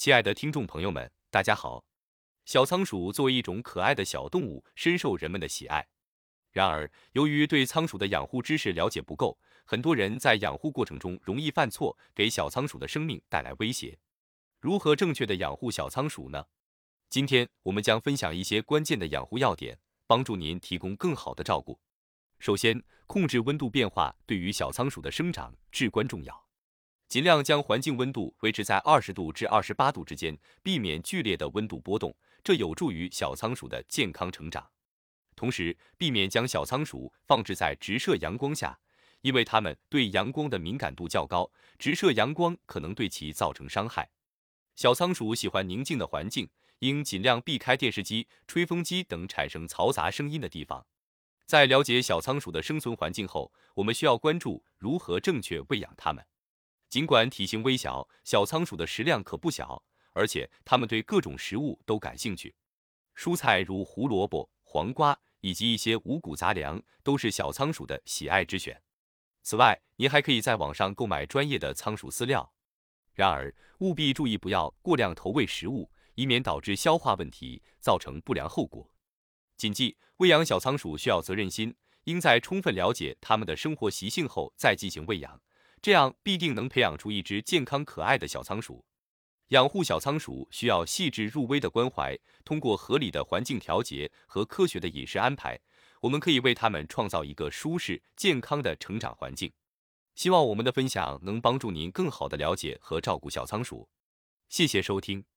亲爱的听众朋友们，大家好。小仓鼠作为一种可爱的小动物，深受人们的喜爱。然而，由于对仓鼠的养护知识了解不够，很多人在养护过程中容易犯错，给小仓鼠的生命带来威胁。如何正确的养护小仓鼠呢？今天我们将分享一些关键的养护要点，帮助您提供更好的照顾。首先，控制温度变化对于小仓鼠的生长至关重要。尽量将环境温度维持在二十度至二十八度之间，避免剧烈的温度波动，这有助于小仓鼠的健康成长。同时，避免将小仓鼠放置在直射阳光下，因为它们对阳光的敏感度较高，直射阳光可能对其造成伤害。小仓鼠喜欢宁静的环境，应尽量避开电视机、吹风机等产生嘈杂声音的地方。在了解小仓鼠的生存环境后，我们需要关注如何正确喂养它们。尽管体型微小，小仓鼠的食量可不小，而且它们对各种食物都感兴趣。蔬菜如胡萝卜、黄瓜以及一些五谷杂粮都是小仓鼠的喜爱之选。此外，您还可以在网上购买专业的仓鼠饲料。然而，务必注意不要过量投喂食物，以免导致消化问题，造成不良后果。谨记，喂养小仓鼠需要责任心，应在充分了解它们的生活习性后再进行喂养。这样必定能培养出一只健康可爱的小仓鼠。养护小仓鼠需要细致入微的关怀，通过合理的环境调节和科学的饮食安排，我们可以为它们创造一个舒适健康的成长环境。希望我们的分享能帮助您更好的了解和照顾小仓鼠。谢谢收听。